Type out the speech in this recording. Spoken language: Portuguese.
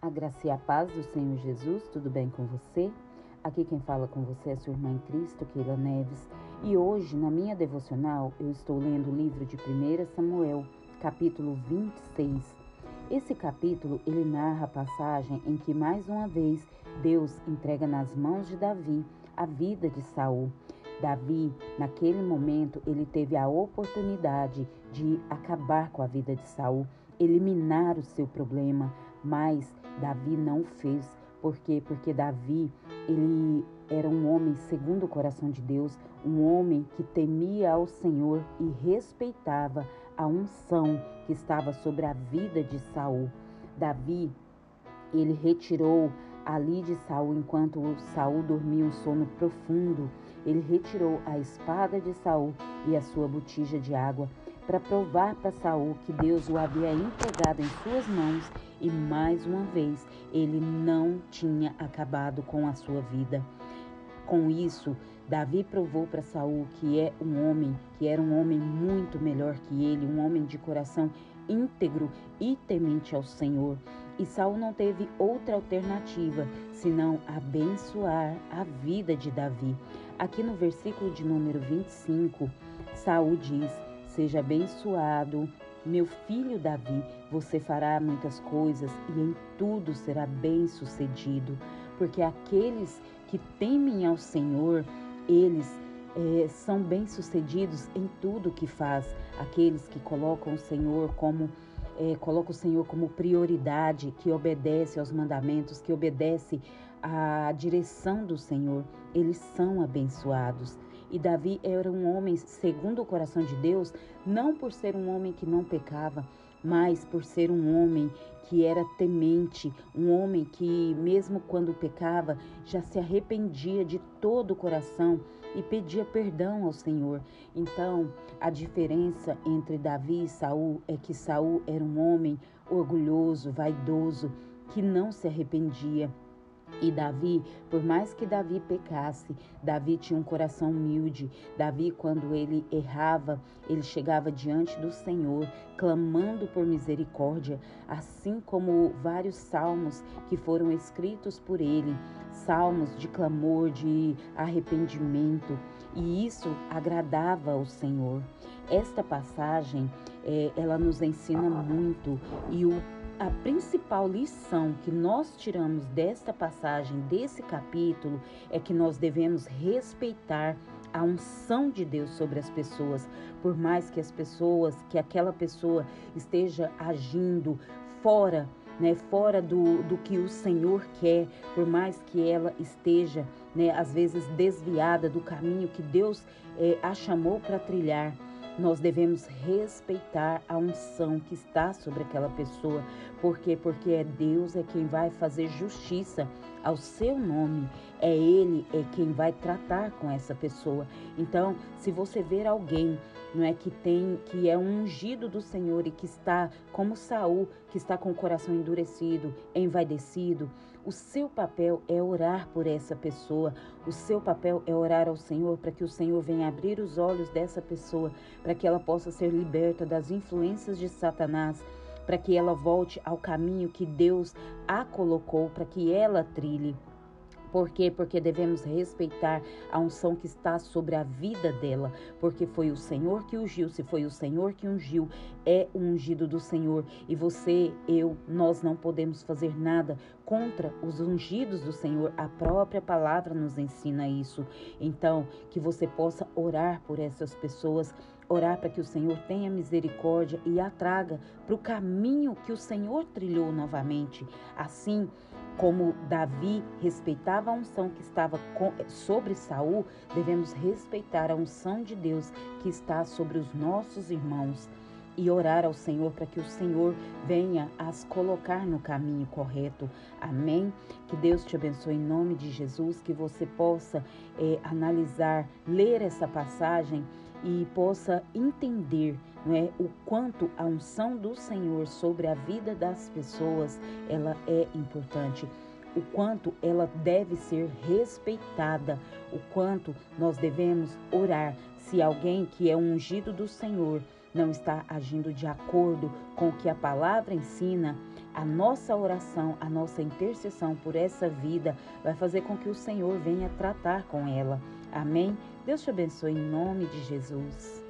A graça e a paz do Senhor Jesus, tudo bem com você? Aqui quem fala com você é sua irmã em Cristo, Keila Neves, e hoje, na minha devocional, eu estou lendo o livro de 1 Samuel, capítulo 26. Esse capítulo, ele narra a passagem em que mais uma vez Deus entrega nas mãos de Davi a vida de Saul. Davi, naquele momento, ele teve a oportunidade de acabar com a vida de Saul, eliminar o seu problema, mas Davi não fez. Por quê? Porque Davi, ele era um homem segundo o coração de Deus, um homem que temia ao Senhor e respeitava a unção que estava sobre a vida de Saul. Davi, ele retirou ali de Saul enquanto Saul dormia um sono profundo. Ele retirou a espada de Saul e a sua botija de água para provar para Saul que Deus o havia entregado em suas mãos e mais uma vez ele não tinha acabado com a sua vida. Com isso, Davi provou para Saul que é um homem, que era um homem muito melhor que ele, um homem de coração íntegro e temente ao Senhor. E Saul não teve outra alternativa senão abençoar a vida de Davi. Aqui no versículo de número 25, Saul diz: Seja abençoado, meu filho Davi, você fará muitas coisas e em tudo será bem-sucedido, porque aqueles que temem ao Senhor, eles é, são bem-sucedidos em tudo que faz. Aqueles que colocam o Senhor como é, coloca o Senhor como prioridade, que obedece aos mandamentos, que obedece à direção do Senhor, eles são abençoados. E Davi era um homem segundo o coração de Deus, não por ser um homem que não pecava, mas por ser um homem que era temente, um homem que, mesmo quando pecava, já se arrependia de todo o coração e pedia perdão ao Senhor. Então, a diferença entre Davi e Saul é que Saul era um homem orgulhoso, vaidoso, que não se arrependia e Davi, por mais que Davi pecasse, Davi tinha um coração humilde. Davi, quando ele errava, ele chegava diante do Senhor, clamando por misericórdia, assim como vários salmos que foram escritos por ele, salmos de clamor, de arrependimento, e isso agradava ao Senhor. Esta passagem, é, ela nos ensina muito e o a principal lição que nós tiramos desta passagem, desse capítulo, é que nós devemos respeitar a unção de Deus sobre as pessoas, por mais que as pessoas, que aquela pessoa esteja agindo fora, né, fora do, do que o Senhor quer, por mais que ela esteja, né, às vezes desviada do caminho que Deus é, a chamou para trilhar nós devemos respeitar a unção que está sobre aquela pessoa. Por quê? Porque é Deus é quem vai fazer justiça ao seu nome. É Ele é quem vai tratar com essa pessoa. Então, se você ver alguém não é que tem que é um ungido do Senhor e que está como Saul, que está com o coração endurecido, envaidecido, o seu papel é orar por essa pessoa. O seu papel é orar ao Senhor para que o Senhor venha abrir os olhos dessa pessoa, para que ela possa ser liberta das influências de Satanás, para que ela volte ao caminho que Deus a colocou, para que ela trilhe. Por quê? Porque devemos respeitar a unção que está sobre a vida dela, porque foi o Senhor que ungiu. Se foi o Senhor que ungiu, é o ungido do Senhor. E você, eu, nós não podemos fazer nada contra os ungidos do Senhor. A própria palavra nos ensina isso. Então, que você possa orar por essas pessoas, orar para que o Senhor tenha misericórdia e a traga para o caminho que o Senhor trilhou novamente. Assim, como Davi respeitava a unção que estava sobre Saul, devemos respeitar a unção de Deus que está sobre os nossos irmãos e orar ao Senhor para que o Senhor venha as colocar no caminho correto. Amém? Que Deus te abençoe em nome de Jesus, que você possa é, analisar, ler essa passagem e possa entender não é, o quanto a unção do Senhor sobre a vida das pessoas ela é importante o quanto ela deve ser respeitada, o quanto nós devemos orar se alguém que é ungido do Senhor não está agindo de acordo com o que a palavra ensina, a nossa oração, a nossa intercessão por essa vida vai fazer com que o Senhor venha tratar com ela. Amém? Deus te abençoe em nome de Jesus.